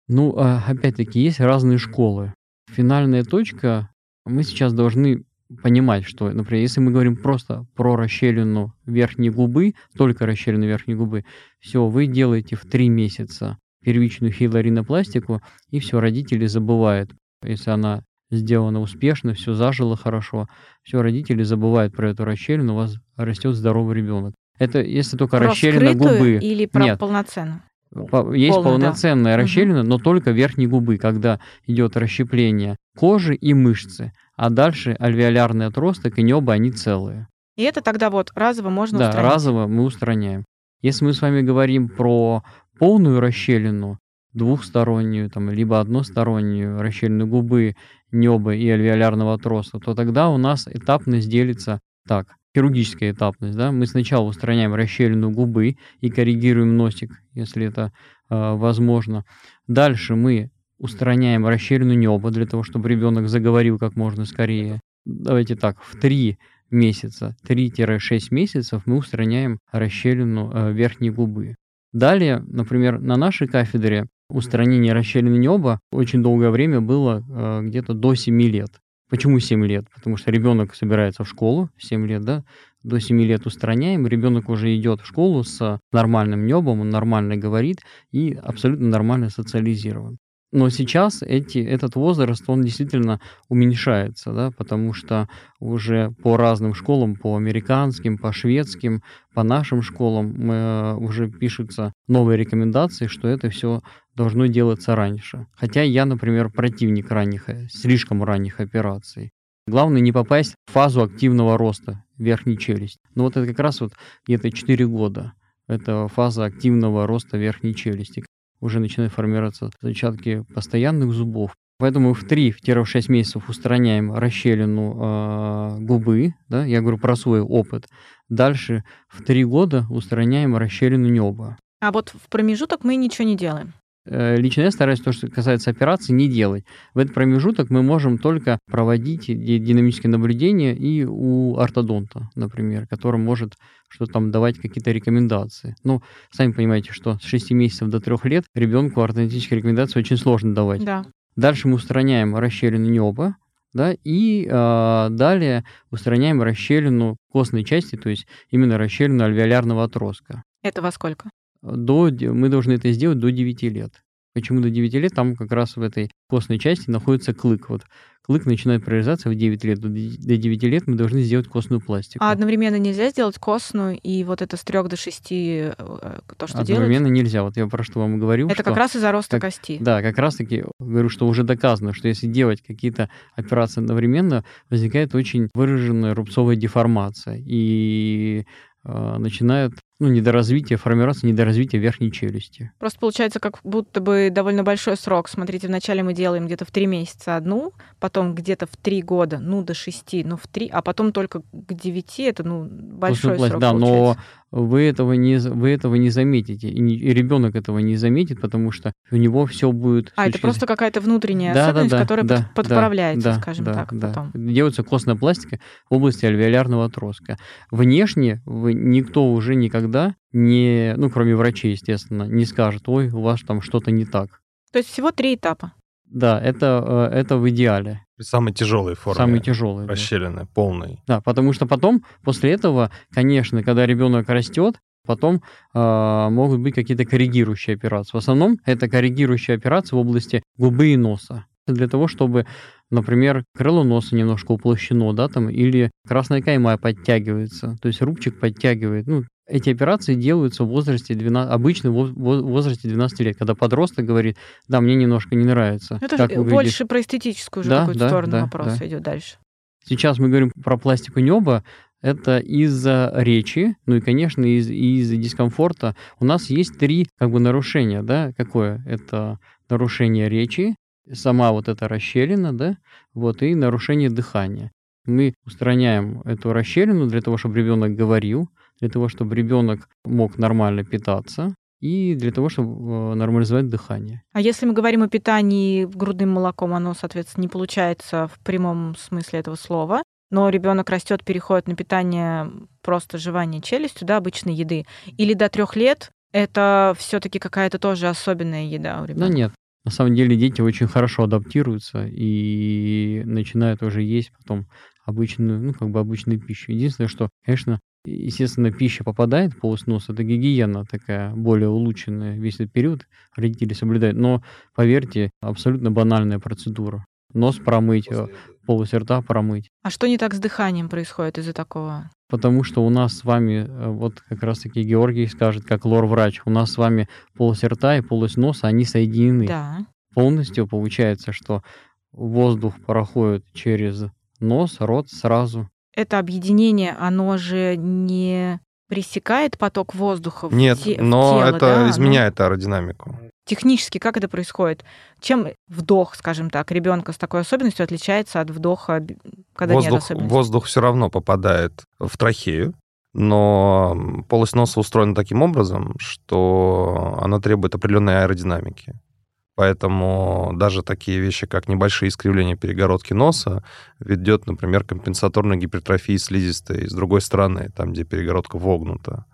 Speaker 2: Ну, а, опять-таки, есть разные школы. Финальная точка, мы сейчас должны понимать, что, например, если мы говорим просто про расщелину верхней губы, только расщелину верхней губы, все, вы делаете в три месяца первичную хиларинопластику, и все, родители забывают. Если она сделана успешно, все зажило хорошо, все, родители забывают про эту расщелину, у вас растет здоровый ребенок. Это если только про расщелина губы.
Speaker 3: Или про Нет. полноценную?
Speaker 2: Есть Полный, полноценная да. расщелина, но только верхней губы, когда идет расщепление кожи и мышцы, а дальше альвеолярный отросток и небо, они целые.
Speaker 3: И это тогда вот разово можно
Speaker 2: да,
Speaker 3: устранить?
Speaker 2: Да, разово мы устраняем. Если мы с вами говорим про полную расщелину, двухстороннюю, там, либо одностороннюю расщелину губы, неба и альвеолярного отростка, то тогда у нас этапность делится так хирургическая этапность, да, мы сначала устраняем расщелину губы и коррегируем носик, если это э, возможно. Дальше мы устраняем расщелину неба для того, чтобы ребенок заговорил как можно скорее. Давайте так, в 3 месяца, 3-6 месяцев мы устраняем расщелину э, верхней губы. Далее, например, на нашей кафедре устранение расщелины неба очень долгое время было э, где-то до 7 лет. Почему 7 лет? Потому что ребенок собирается в школу, 7 лет, да, до 7 лет устраняем, ребенок уже идет в школу с нормальным небом, он нормально говорит и абсолютно нормально социализирован. Но сейчас эти, этот возраст, он действительно уменьшается, да, потому что уже по разным школам, по американским, по шведским, по нашим школам мы, э, уже пишутся новые рекомендации, что это все должно делаться раньше. Хотя я, например, противник ранних, э, слишком ранних операций. Главное не попасть в фазу активного роста верхней челюсти. Но вот это как раз вот где-то 4 года. Это фаза активного роста верхней челюсти уже начинают формироваться зачатки постоянных зубов. Поэтому в 3-6 месяцев устраняем расщелину э, губы, да, я говорю про свой опыт. Дальше в 3 года устраняем расщелину неба.
Speaker 3: А вот в промежуток мы ничего не делаем.
Speaker 2: Э, лично я стараюсь то, что касается операции, не делать. В этот промежуток мы можем только проводить динамические наблюдения и у ортодонта, например, который может что там давать какие-то рекомендации. Ну, сами понимаете, что с 6 месяцев до 3 лет ребенку ортодонтические рекомендации очень сложно давать.
Speaker 3: Да.
Speaker 2: Дальше мы устраняем расщелину неба, да, и э, далее устраняем расщелину костной части, то есть именно расщелину альвеолярного отростка.
Speaker 3: Это во сколько?
Speaker 2: До, мы должны это сделать до 9 лет. Почему до 9 лет? Там как раз в этой костной части находится клык. Вот клык начинает прорезаться в 9 лет. До 9 лет мы должны сделать костную пластику.
Speaker 3: А одновременно нельзя сделать костную и вот это с 3 до 6 э, то, что
Speaker 2: Одновременно делать? нельзя. Вот я про что вам говорю.
Speaker 3: Это
Speaker 2: что,
Speaker 3: как раз из-за роста
Speaker 2: как,
Speaker 3: кости.
Speaker 2: Да, как раз таки говорю, что уже доказано, что если делать какие-то операции одновременно, возникает очень выраженная рубцовая деформация. И э, начинает ну, недоразвитие, формироваться недоразвитие верхней челюсти.
Speaker 3: Просто получается как будто бы довольно большой срок. Смотрите, вначале мы делаем где-то в три месяца одну, потом где-то в три года, ну, до шести, ну, в три, а потом только к девяти, это, ну, большой срок
Speaker 2: Да, получается. но вы этого не, вы этого не заметите, и, не, и ребенок этого не заметит, потому что у него все будет...
Speaker 3: А, это просто какая-то внутренняя да, особенность, да, да, которая да, подправляется, да, скажем
Speaker 2: да,
Speaker 3: так,
Speaker 2: да.
Speaker 3: потом.
Speaker 2: Делается костная пластика в области альвеолярного отростка. Внешне вы, никто уже никогда не, ну, кроме врачей, естественно, не скажет, ой, у вас там что-то не так.
Speaker 3: То есть всего три этапа?
Speaker 2: Да, это, э, это в идеале.
Speaker 4: Самый тяжелый форме.
Speaker 2: Самый тяжелый.
Speaker 4: Расщелины, да. полный.
Speaker 2: Да, потому что потом, после этого, конечно, когда ребенок растет, потом э, могут быть какие-то коррегирующие операции. В основном это коррегирующие операции в области губы и носа. Для того, чтобы например, крыло носа немножко уплощено, да, там, или красная кайма подтягивается, то есть рубчик подтягивает. Ну, эти операции делаются в возрасте 12, обычно в возрасте 12 лет, когда подросток говорит, да, мне немножко не нравится.
Speaker 3: Это как же больше про эстетическую уже да, какую-то да, сторону да, вопрос да. идет дальше.
Speaker 2: Сейчас мы говорим про пластику неба, это из-за речи, ну и, конечно, из- из дискомфорта. У нас есть три как бы нарушения, да, какое? Это нарушение речи, сама вот эта расщелина, да, вот, и нарушение дыхания. Мы устраняем эту расщелину для того, чтобы ребенок говорил, для того, чтобы ребенок мог нормально питаться, и для того, чтобы э, нормализовать дыхание.
Speaker 3: А если мы говорим о питании грудным молоком, оно, соответственно, не получается в прямом смысле этого слова, но ребенок растет, переходит на питание просто жевание челюстью, да, обычной еды, или до трех лет это все-таки какая-то тоже особенная еда у ребенка?
Speaker 2: Да нет. На самом деле дети очень хорошо адаптируются и начинают уже есть потом обычную, ну, как бы обычную пищу. Единственное, что, конечно, естественно, пища попадает в полость носа, это гигиена такая более улучшенная весь этот период, родители соблюдают. Но, поверьте, абсолютно банальная процедура. Нос промыть, э, полость рта промыть.
Speaker 3: А что не так с дыханием происходит из-за такого?
Speaker 2: Потому что у нас с вами, э, вот как раз-таки Георгий скажет, как лор-врач, у нас с вами полость рта и полость носа, они соединены.
Speaker 3: Да.
Speaker 2: Полностью получается, что воздух проходит через нос, рот сразу
Speaker 3: это объединение, оно же не пресекает поток воздуха в
Speaker 4: Нет,
Speaker 3: те,
Speaker 4: но
Speaker 3: в тело,
Speaker 4: это
Speaker 3: да?
Speaker 4: изменяет оно... аэродинамику.
Speaker 3: Технически как это происходит? Чем вдох, скажем так, ребенка с такой особенностью отличается от вдоха, когда
Speaker 4: воздух,
Speaker 3: нет особенностей?
Speaker 4: Воздух все равно попадает в трахею, но полость носа устроена таким образом, что она требует определенной аэродинамики. Поэтому даже такие вещи, как небольшие искривления перегородки носа, ведет, например, компенсаторной гипертрофии слизистой с другой стороны, там, где перегородка вогнута.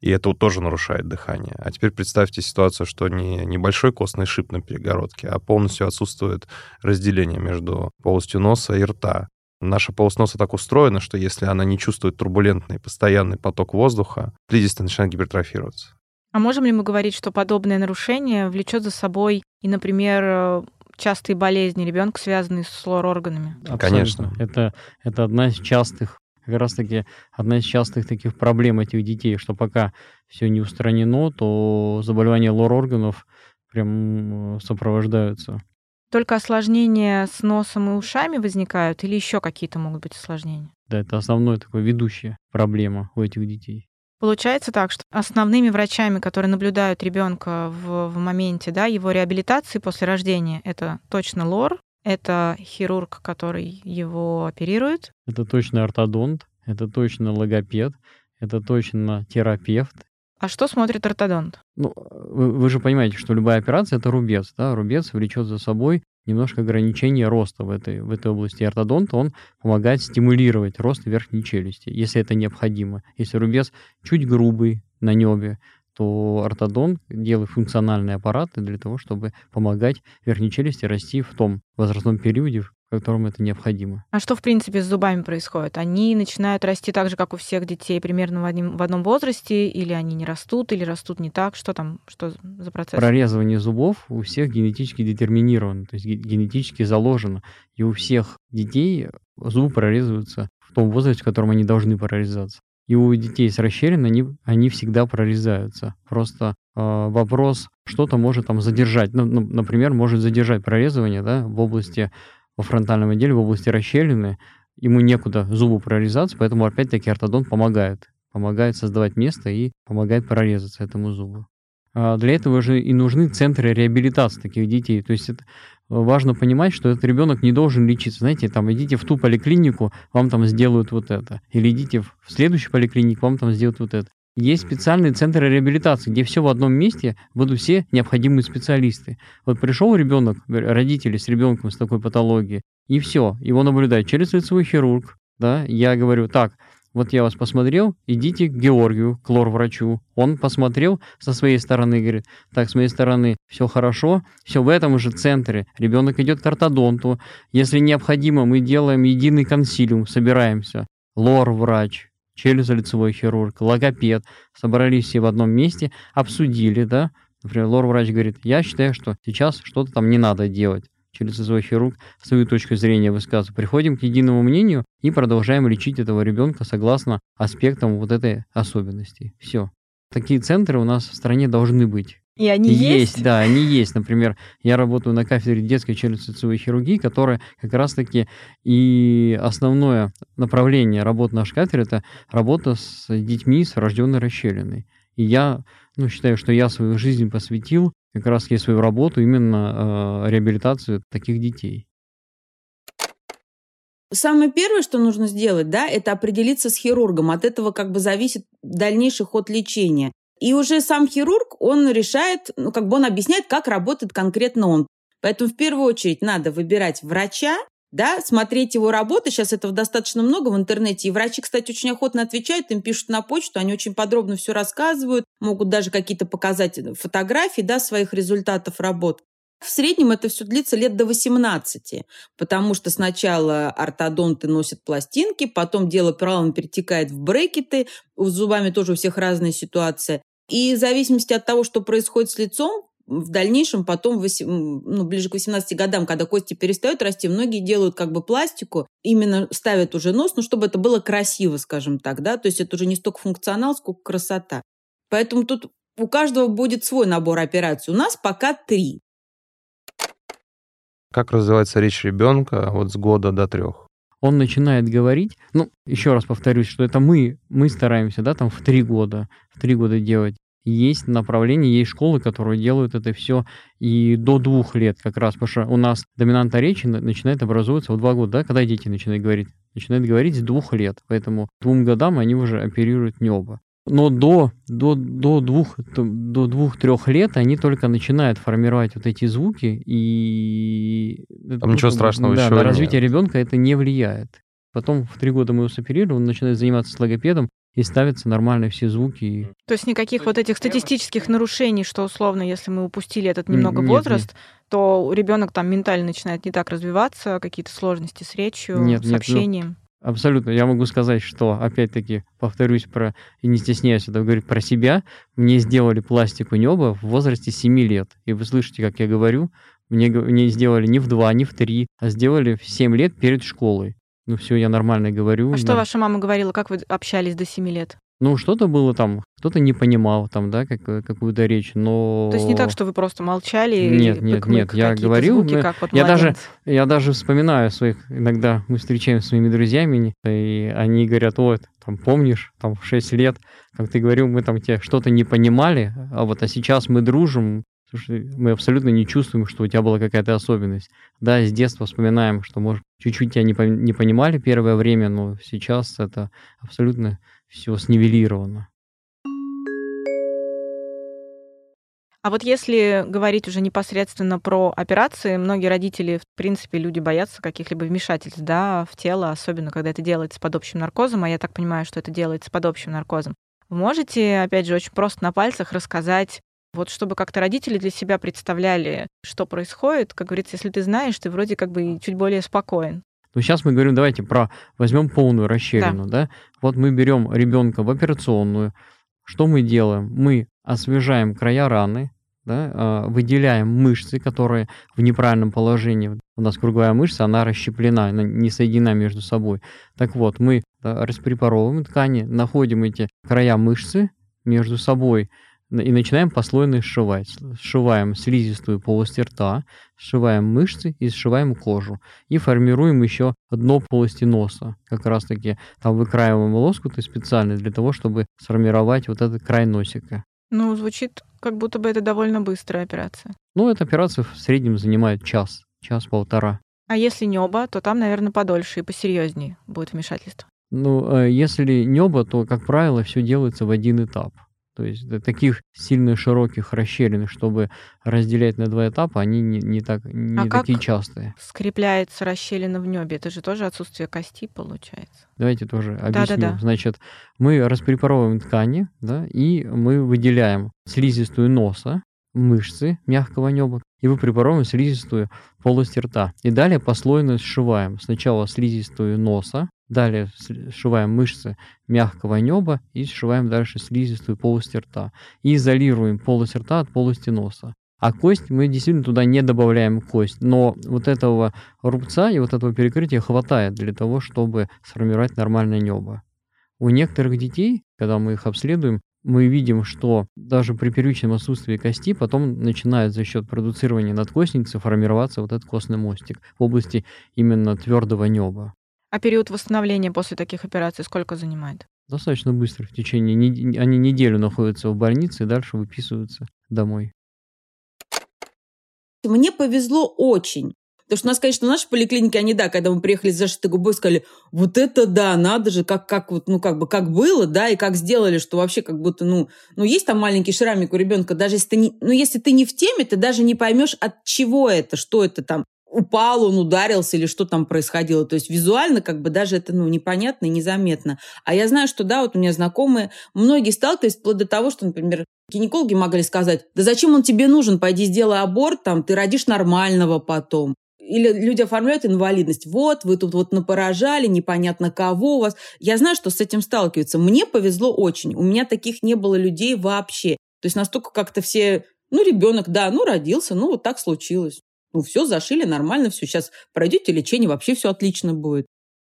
Speaker 4: И это тоже нарушает дыхание. А теперь представьте ситуацию, что не небольшой костный шип на перегородке, а полностью отсутствует разделение между полостью носа и рта. Наша полость носа так устроена, что если она не чувствует турбулентный постоянный поток воздуха, слизистая начинает гипертрофироваться.
Speaker 3: А можем ли мы говорить, что подобное нарушение влечет за собой и, например, э, частые болезни ребенка, связанные с лор-органами?
Speaker 4: Конечно.
Speaker 2: Это, это одна из частых, как раз таки, одна из частых таких проблем этих детей, что пока все не устранено, то заболевания лор-органов прям э, сопровождаются.
Speaker 3: Только осложнения с носом и ушами возникают или еще какие-то могут быть осложнения?
Speaker 2: Да, это основная такая ведущая проблема у этих детей.
Speaker 3: Получается так, что основными врачами, которые наблюдают ребенка в, в моменте да, его реабилитации после рождения, это точно лор, это хирург, который его оперирует.
Speaker 2: Это точно ортодонт, это точно логопед, это точно терапевт.
Speaker 3: А что смотрит ортодонт?
Speaker 2: Ну, вы, вы же понимаете, что любая операция это рубец, да, рубец влечет за собой немножко ограничение роста в этой, в этой области. И ортодонт, он помогает стимулировать рост верхней челюсти, если это необходимо. Если рубец чуть грубый на небе, то ортодонт делает функциональные аппараты для того, чтобы помогать верхней челюсти расти в том возрастном периоде, которым это необходимо.
Speaker 3: А что, в принципе, с зубами происходит? Они начинают расти так же, как у всех детей, примерно в, одним, в одном возрасте, или они не растут, или растут не так? Что там, что за процесс?
Speaker 2: Прорезывание зубов у всех генетически детерминировано, то есть генетически заложено. И у всех детей зубы прорезываются в том возрасте, в котором они должны прорезаться. И у детей с расщелиной они, они всегда прорезаются. Просто э, вопрос, что-то может там задержать. Ну, ну, например, может задержать прорезывание да, в области во фронтальном отделе, в области расщелины, ему некуда зубу прорезаться, поэтому опять-таки ортодонт помогает. Помогает создавать место и помогает прорезаться этому зубу. А для этого же и нужны центры реабилитации таких детей. То есть это важно понимать, что этот ребенок не должен лечиться. Знаете, там идите в ту поликлинику, вам там сделают вот это. Или идите в следующую поликлинику, вам там сделают вот это. Есть специальные центры реабилитации, где все в одном месте будут все необходимые специалисты. Вот пришел ребенок, родители с ребенком с такой патологией, и все, его наблюдает через лицевой хирург, да, я говорю, так, вот я вас посмотрел, идите к Георгию, к лор-врачу. Он посмотрел со своей стороны, говорит, так, с моей стороны все хорошо, все в этом же центре. Ребенок идет к ортодонту. Если необходимо, мы делаем единый консилиум, собираемся. Лор-врач, челюзо-лицевой хирург, логопед, собрались все в одном месте, обсудили, да, например, лор-врач говорит, я считаю, что сейчас что-то там не надо делать. челюстно-лицевой хирург свою точку зрения высказывает. Приходим к единому мнению и продолжаем лечить этого ребенка согласно аспектам вот этой особенности. Все. Такие центры у нас в стране должны быть.
Speaker 3: И они
Speaker 2: есть?
Speaker 3: есть?
Speaker 2: да, они есть. Например, я работаю на кафедре детской челюстно-лицевой хирургии, которая как раз-таки и основное направление работы нашей кафедры – это работа с детьми с врожденной расщелиной. И я ну, считаю, что я свою жизнь посвятил как раз таки свою работу именно э, реабилитацию таких детей.
Speaker 1: Самое первое, что нужно сделать, да, это определиться с хирургом. От этого как бы зависит дальнейший ход лечения. И уже сам хирург, он решает, ну, как бы он объясняет, как работает конкретно он. Поэтому в первую очередь надо выбирать врача, да, смотреть его работы. Сейчас этого достаточно много в интернете. И врачи, кстати, очень охотно отвечают, им пишут на почту, они очень подробно все рассказывают, могут даже какие-то показать фотографии, да, своих результатов работ. В среднем это все длится лет до 18, потому что сначала ортодонты носят пластинки, потом дело правилом перетекает в брекеты, с зубами тоже у всех разная ситуация. И в зависимости от того, что происходит с лицом, в дальнейшем потом, ну, ближе к 18 годам, когда кости перестают расти, многие делают как бы пластику, именно ставят уже нос, ну, чтобы это было красиво, скажем так, да, то есть это уже не столько функционал, сколько красота. Поэтому тут у каждого будет свой набор операций. У нас пока три.
Speaker 4: Как развивается речь ребенка вот с года до трех?
Speaker 2: Он начинает говорить, ну, еще раз повторюсь, что это мы, мы стараемся, да, там в три года, в три года делать. Есть направления, есть школы, которые делают это все и до двух лет как раз, потому что у нас доминанта речи начинает образовываться в два года, да, когда дети начинают говорить. Начинают говорить с двух лет, поэтому двум годам они уже оперируют небо но до, до, до двух, до двух-трех лет они только начинают формировать вот эти звуки, и...
Speaker 4: Там ничего страшного
Speaker 2: да,
Speaker 4: еще
Speaker 2: на развитие ребенка это не влияет. Потом в три года мы его соперируем, он начинает заниматься с логопедом, и ставятся нормальные все звуки.
Speaker 3: То есть никаких вот этих статистических нарушений, что условно, если мы упустили этот немного нет, возраст, нет. то ребенок там ментально начинает не так развиваться, какие-то сложности с речью, нет, с нет, ну, общением. Ну,
Speaker 2: Абсолютно. Я могу сказать, что, опять-таки, повторюсь про, и не стесняюсь это говорить про себя, мне сделали пластику неба в возрасте 7 лет. И вы слышите, как я говорю, мне, мне сделали не в 2, не в 3, а сделали в 7 лет перед школой. Ну все, я нормально говорю.
Speaker 3: А что ваша мама говорила, как вы общались до 7 лет?
Speaker 2: Ну, что-то было там, кто-то не понимал там, да, как, какую-то речь, но...
Speaker 3: То есть не так, что вы просто молчали?
Speaker 2: Нет, нет, нет, я говорил, звуки, мы... как вот я, даже, я даже вспоминаю своих, иногда мы встречаемся с своими друзьями, и они говорят, вот, там, помнишь, там, в 6 лет, как ты говорил, мы там тебе что-то не понимали, а вот, а сейчас мы дружим, Слушай, мы абсолютно не чувствуем, что у тебя была какая-то особенность. Да, с детства вспоминаем, что, может, чуть-чуть тебя не, по- не понимали первое время, но сейчас это абсолютно все снивелировано.
Speaker 3: А вот если говорить уже непосредственно про операции, многие родители, в принципе, люди боятся каких-либо вмешательств да, в тело, особенно когда это делается под общим наркозом, а я так понимаю, что это делается под общим наркозом. Вы можете, опять же, очень просто на пальцах рассказать, вот чтобы как-то родители для себя представляли, что происходит, как говорится, если ты знаешь, ты вроде как бы чуть более спокоен.
Speaker 2: Ну, сейчас мы говорим, давайте про возьмем полную расщелину, да. да? Вот мы берем ребенка в операционную. Что мы делаем? Мы освежаем края раны, да, а, выделяем мышцы, которые в неправильном положении. У нас круговая мышца, она расщеплена, она не соединена между собой. Так вот, мы распрепаровываем ткани, находим эти края мышцы между собой, и начинаем послойно сшивать. Сшиваем слизистую полость рта, сшиваем мышцы и сшиваем кожу. И формируем еще дно полости носа. Как раз таки там выкраиваем лоскуты специально для того, чтобы сформировать вот этот край носика.
Speaker 3: Ну, звучит, как будто бы это довольно быстрая операция.
Speaker 2: Ну, эта операция в среднем занимает час, час-полтора.
Speaker 3: А если небо, то там, наверное, подольше и посерьезнее будет вмешательство.
Speaker 2: Ну, э, если небо, то, как правило, все делается в один этап. То есть таких сильно широких расщелин, чтобы разделять на два этапа, они не, не, так, не
Speaker 3: а
Speaker 2: такие
Speaker 3: как
Speaker 2: частые.
Speaker 3: скрепляется расщелина в небе? Это же тоже отсутствие кости получается.
Speaker 2: Давайте тоже объясню. Да, да, да. Значит, мы распрепаровываем ткани, да, и мы выделяем слизистую носа, мышцы мягкого неба, и выпрепаровываем слизистую полость рта. И далее послойно сшиваем сначала слизистую носа, Далее сшиваем мышцы мягкого неба и сшиваем дальше слизистую полость рта. И изолируем полость рта от полости носа. А кость, мы действительно туда не добавляем кость. Но вот этого рубца и вот этого перекрытия хватает для того, чтобы сформировать нормальное небо. У некоторых детей, когда мы их обследуем, мы видим, что даже при первичном отсутствии кости потом начинает за счет продуцирования надкостницы формироваться вот этот костный мостик в области именно твердого неба.
Speaker 3: А период восстановления после таких операций сколько занимает?
Speaker 2: Достаточно быстро, в течение недели, они неделю находятся в больнице и дальше выписываются домой.
Speaker 1: Мне повезло очень. Потому что у нас, конечно, в нашей поликлинике, они, да, когда мы приехали с зашитой губой, сказали, вот это да, надо же, как, как вот, ну, как бы, как было, да, и как сделали, что вообще как будто, ну, ну, есть там маленький шрамик у ребенка, даже если ты не, ну, если ты не в теме, ты даже не поймешь, от чего это, что это там, упал, он ударился или что там происходило. То есть визуально как бы даже это ну, непонятно и незаметно. А я знаю, что да, вот у меня знакомые, многие сталкивались вплоть до того, что, например, гинекологи могли сказать, да зачем он тебе нужен, пойди сделай аборт, там, ты родишь нормального потом. Или люди оформляют инвалидность. Вот, вы тут вот напоражали, непонятно кого у вас. Я знаю, что с этим сталкиваются. Мне повезло очень. У меня таких не было людей вообще. То есть настолько как-то все... Ну, ребенок, да, ну, родился, ну, вот так случилось. Ну, все, зашили, нормально все. Сейчас пройдете лечение, вообще все отлично будет.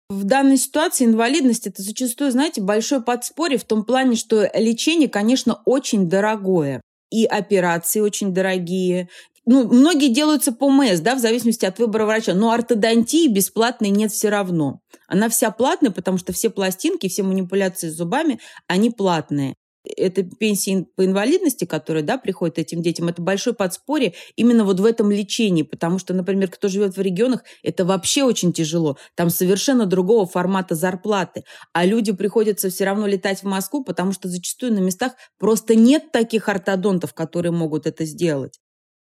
Speaker 1: В данной ситуации инвалидность – это зачастую, знаете, большое подспорье в том плане, что лечение, конечно, очень дорогое. И операции очень дорогие, ну, многие делаются по МС, да, в зависимости от выбора врача, но ортодонтии бесплатной нет все равно. Она вся платная, потому что все пластинки, все манипуляции с зубами, они платные. Это пенсии по инвалидности, которые, да, приходят этим детям, это большое подспорье именно вот в этом лечении, потому что, например, кто живет в регионах, это вообще очень тяжело. Там совершенно другого формата зарплаты, а люди приходится все равно летать в Москву, потому что зачастую на местах просто нет таких ортодонтов, которые могут это сделать.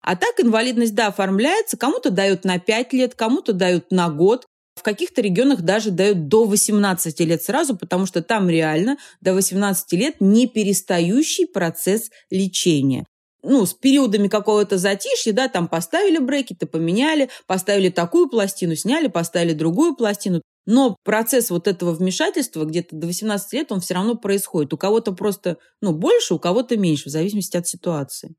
Speaker 1: А так инвалидность, да, оформляется, кому-то дают на 5 лет, кому-то дают на год, в каких-то регионах даже дают до 18 лет сразу, потому что там реально до 18 лет не перестающий процесс лечения. Ну, с периодами какого-то затишья, да, там поставили брекеты, поменяли, поставили такую пластину, сняли, поставили другую пластину. Но процесс вот этого вмешательства где-то до 18 лет, он все равно происходит. У кого-то просто, ну, больше, у кого-то меньше, в зависимости от ситуации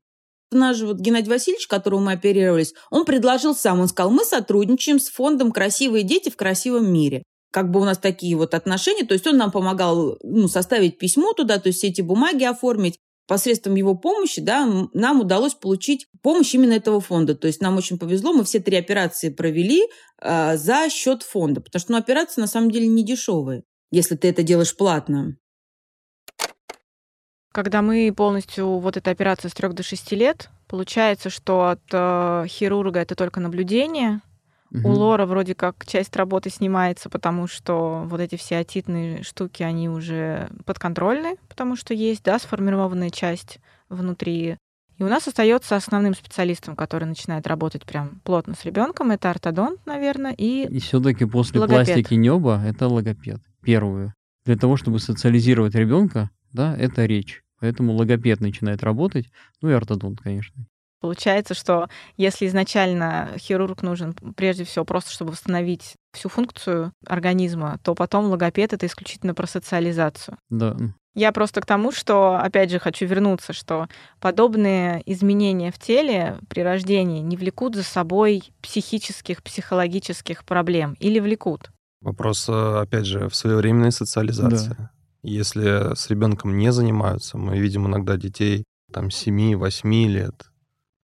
Speaker 1: наш вот Геннадий Васильевич, которого мы оперировались, он предложил сам, он сказал, мы сотрудничаем с фондом «Красивые дети в красивом мире». Как бы у нас такие вот отношения, то есть он нам помогал ну, составить письмо туда, то есть все эти бумаги оформить. Посредством его помощи да, нам удалось получить помощь именно этого фонда. То есть нам очень повезло, мы все три операции провели э, за счет фонда, потому что ну, операции на самом деле не дешевые, если ты это делаешь платно.
Speaker 3: Когда мы полностью вот эта операция с 3 до 6 лет, получается, что от э, хирурга это только наблюдение. Угу. У Лора вроде как часть работы снимается, потому что вот эти все отитные штуки, они уже подконтрольны, потому что есть, да, сформированная часть внутри. И у нас остается основным специалистом, который начинает работать прям плотно с ребенком, это ортодонт, наверное, и
Speaker 2: И все-таки после
Speaker 3: логопед.
Speaker 2: пластики неба это логопед. Первую. Для того, чтобы социализировать ребенка, да, это речь. Поэтому логопед начинает работать, ну и ортодонт, конечно.
Speaker 3: Получается, что если изначально хирург нужен прежде всего просто, чтобы восстановить всю функцию организма, то потом логопед это исключительно про социализацию.
Speaker 2: Да.
Speaker 3: Я просто к тому, что, опять же, хочу вернуться, что подобные изменения в теле при рождении не влекут за собой психических, психологических проблем или влекут?
Speaker 4: Вопрос, э, опять же, в своевременной социализации. Да. Если с ребенком не занимаются, мы видим иногда детей там 7-8 лет,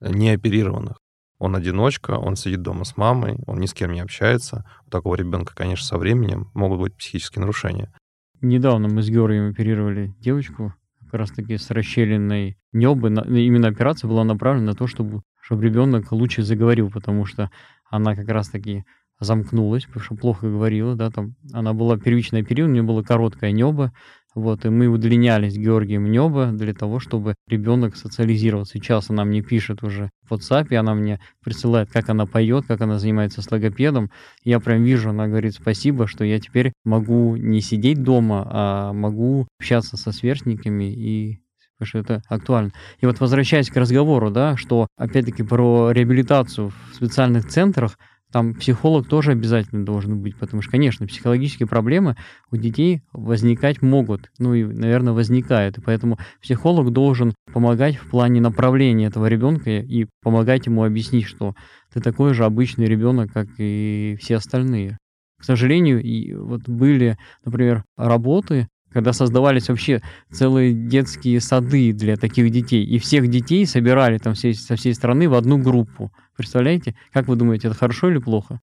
Speaker 4: э, не оперированных. Он одиночка, он сидит дома с мамой, он ни с кем не общается. У такого ребенка, конечно, со временем могут быть психические нарушения.
Speaker 2: Недавно мы с Георгием оперировали девочку, как раз таки с расщелиной небы. Именно операция была направлена на то, чтобы, чтобы ребенок лучше заговорил, потому что она как раз таки замкнулась, потому что плохо говорила, да, там она была первичная период, у нее было короткое небо, вот, и мы удлинялись Георгием небо для того, чтобы ребенок социализировал. Сейчас она мне пишет уже в WhatsApp, и она мне присылает, как она поет, как она занимается с логопедом. Я прям вижу, она говорит спасибо, что я теперь могу не сидеть дома, а могу общаться со сверстниками и потому что это актуально. И вот возвращаясь к разговору, да, что опять-таки про реабилитацию в специальных центрах, там психолог тоже обязательно должен быть, потому что, конечно, психологические проблемы у детей возникать могут, ну и, наверное, возникают, и поэтому психолог должен помогать в плане направления этого ребенка и помогать ему объяснить, что ты такой же обычный ребенок, как и все остальные. К сожалению, и вот были, например, работы, когда создавались вообще целые детские сады для таких детей, и всех детей собирали там всей, со всей страны в одну группу. Представляете? Как вы думаете, это хорошо или плохо?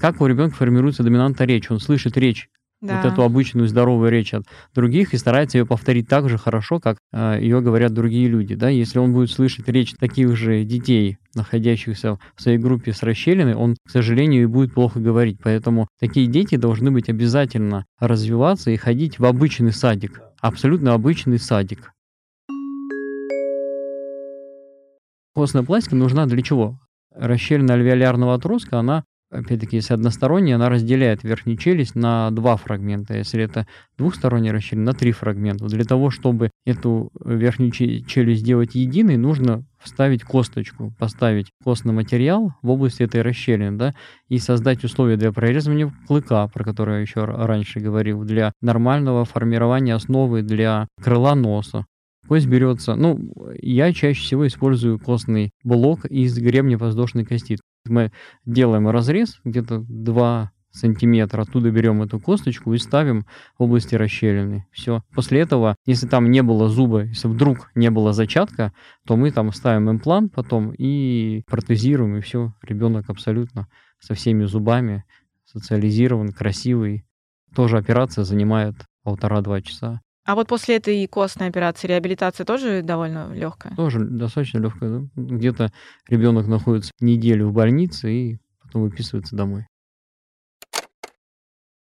Speaker 2: Как у ребенка формируется доминанта речи? Он слышит речь да. вот эту обычную здоровую речь от других и старается ее повторить так же хорошо, как э, ее говорят другие люди. Да? Если он будет слышать речь таких же детей, находящихся в своей группе с расщелиной, он, к сожалению, и будет плохо говорить. Поэтому такие дети должны быть обязательно развиваться и ходить в обычный садик, абсолютно обычный садик. Костная пластика нужна для чего? Расщелина альвеолярного отростка, она опять-таки, если односторонняя, она разделяет верхнюю челюсть на два фрагмента. Если это двухсторонняя расщелина, на три фрагмента. Для того, чтобы эту верхнюю челюсть сделать единой, нужно вставить косточку, поставить костный материал в области этой расщелины, да, и создать условия для прорезывания клыка, про который я еще раньше говорил, для нормального формирования основы для крыла носа. Кость берется, ну, я чаще всего использую костный блок из гребня воздушной кости. Мы делаем разрез, где-то 2 сантиметра, оттуда берем эту косточку и ставим в области расщелины. Все. После этого, если там не было зуба, если вдруг не было зачатка, то мы там ставим имплант потом и протезируем, и все. Ребенок абсолютно со всеми зубами, социализирован, красивый. Тоже операция занимает полтора-два часа.
Speaker 3: А вот после этой костной операции реабилитация тоже довольно легкая?
Speaker 2: Тоже достаточно легкая, да? Где-то ребенок находится неделю в больнице и потом выписывается домой.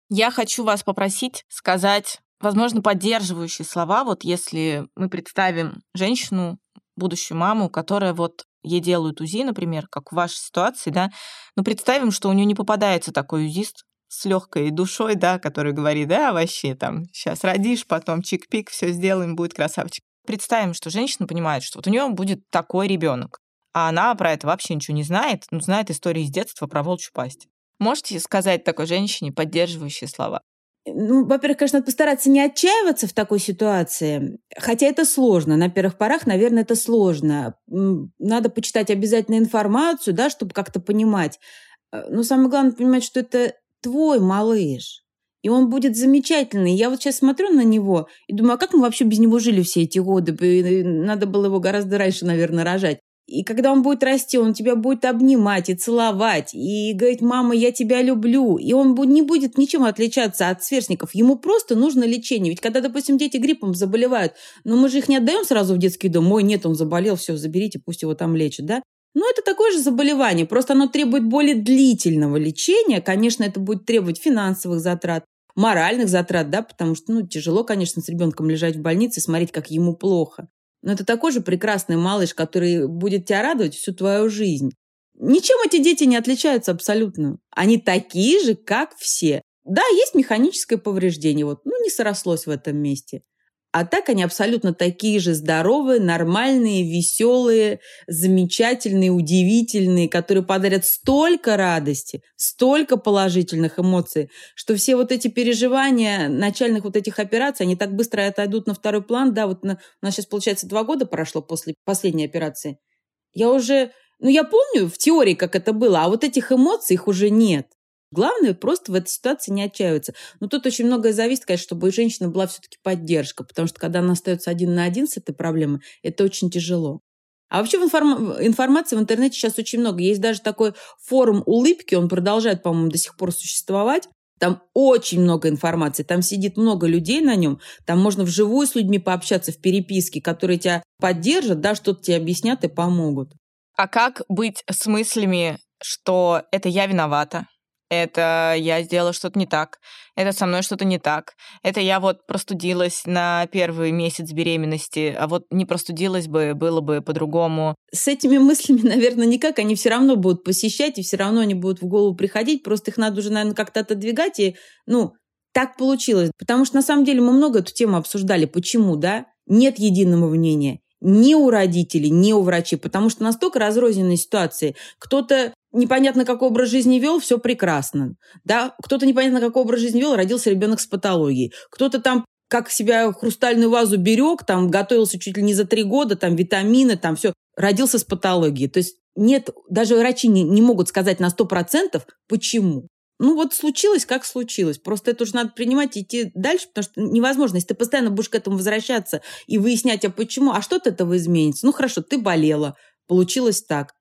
Speaker 5: Я хочу вас попросить сказать, возможно, поддерживающие слова, вот если мы представим женщину, будущую маму, которая вот ей делают УЗИ, например, как в вашей ситуации, да, но представим, что у нее не попадается такой УЗИст, с легкой душой, да, который говорит, да, вообще там, сейчас родишь, потом чик-пик, все сделаем, будет красавчик. Представим, что женщина понимает, что вот у нее будет такой ребенок, а она про это вообще ничего не знает, но знает истории из детства про волчью пасть. Можете сказать такой женщине поддерживающие слова?
Speaker 1: Ну, во-первых, конечно, надо постараться не отчаиваться в такой ситуации, хотя это сложно. На первых порах, наверное, это сложно. Надо почитать обязательно информацию, да, чтобы как-то понимать. Э, но самое главное понимать, что это твой малыш. И он будет замечательный. Я вот сейчас смотрю на него и думаю, а как мы вообще без него жили все эти годы? Надо было его гораздо раньше, наверное, рожать. И когда он будет расти, он тебя будет обнимать и целовать, и говорить, мама, я тебя люблю. И он не будет ничем отличаться от сверстников. Ему просто нужно лечение. Ведь когда, допустим, дети гриппом заболевают, но мы же их не отдаем сразу в детский дом. Ой, нет, он заболел, все, заберите, пусть его там лечат, да? Но это такое же заболевание, просто оно требует более длительного лечения. Конечно, это будет требовать финансовых затрат, моральных затрат, да, потому что, ну, тяжело, конечно, с ребенком лежать в больнице и смотреть, как ему плохо. Но это такой же прекрасный малыш, который будет тебя радовать всю твою жизнь. Ничем эти дети не отличаются абсолютно. Они такие же, как все. Да, есть механическое повреждение, вот, ну, не срослось в этом месте. А так они абсолютно такие же здоровые, нормальные, веселые, замечательные, удивительные, которые подарят столько радости, столько положительных эмоций, что все вот эти переживания начальных вот этих операций, они так быстро отойдут на второй план. Да, вот на, у нас сейчас, получается, два года прошло после последней операции. Я уже, ну, я помню в теории, как это было, а вот этих эмоций их уже нет. Главное просто в этой ситуации не отчаиваться. Но тут очень многое зависит, конечно, чтобы у женщины была все-таки поддержка, потому что когда она остается один на один с этой проблемой, это очень тяжело. А вообще в информ... информации в интернете сейчас очень много. Есть даже такой форум улыбки, он продолжает, по-моему, до сих пор существовать. Там очень много информации, там сидит много людей на нем, там можно вживую с людьми пообщаться в переписке, которые тебя поддержат, да, что-то тебе объяснят и помогут.
Speaker 5: А как быть с мыслями, что это я виновата, это я сделала что-то не так, это со мной что-то не так, это я вот простудилась на первый месяц беременности, а вот не простудилась бы, было бы по-другому.
Speaker 1: С этими мыслями, <laughs> наверное, никак, они все равно будут посещать, и все равно они будут в голову приходить, просто их надо уже, наверное, как-то отодвигать, и, ну, так получилось. Потому что, на самом деле, мы много эту тему обсуждали. Почему, да? Нет единого мнения ни у родителей, ни у врачей, потому что настолько разрозненные ситуации. Кто-то непонятно какой образ жизни вел, все прекрасно. Да, кто-то непонятно какой образ жизни вел, родился ребенок с патологией. Кто-то там как себя хрустальную вазу берег, там готовился чуть ли не за три года, там витамины, там все, родился с патологией. То есть нет, даже врачи не, не могут сказать на сто процентов, почему. Ну вот случилось, как случилось. Просто это уже надо принимать и идти дальше, потому что невозможно. Если ты постоянно будешь к этому возвращаться и выяснять, а почему, а что от этого изменится? Ну хорошо, ты болела, получилось так.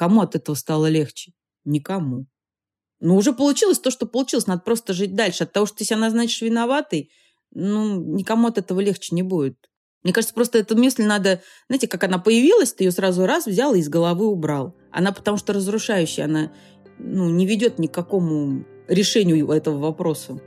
Speaker 1: Кому от этого стало легче? Никому. Ну уже получилось то, что получилось. Надо просто жить дальше. От того, что ты себя назначишь виноватой, ну, никому от этого легче не будет. Мне кажется, просто эту мысль надо, знаете, как она появилась, ты ее сразу раз взял и из головы убрал. Она потому что разрушающая, она ну, не ведет ни к какому решению этого вопроса.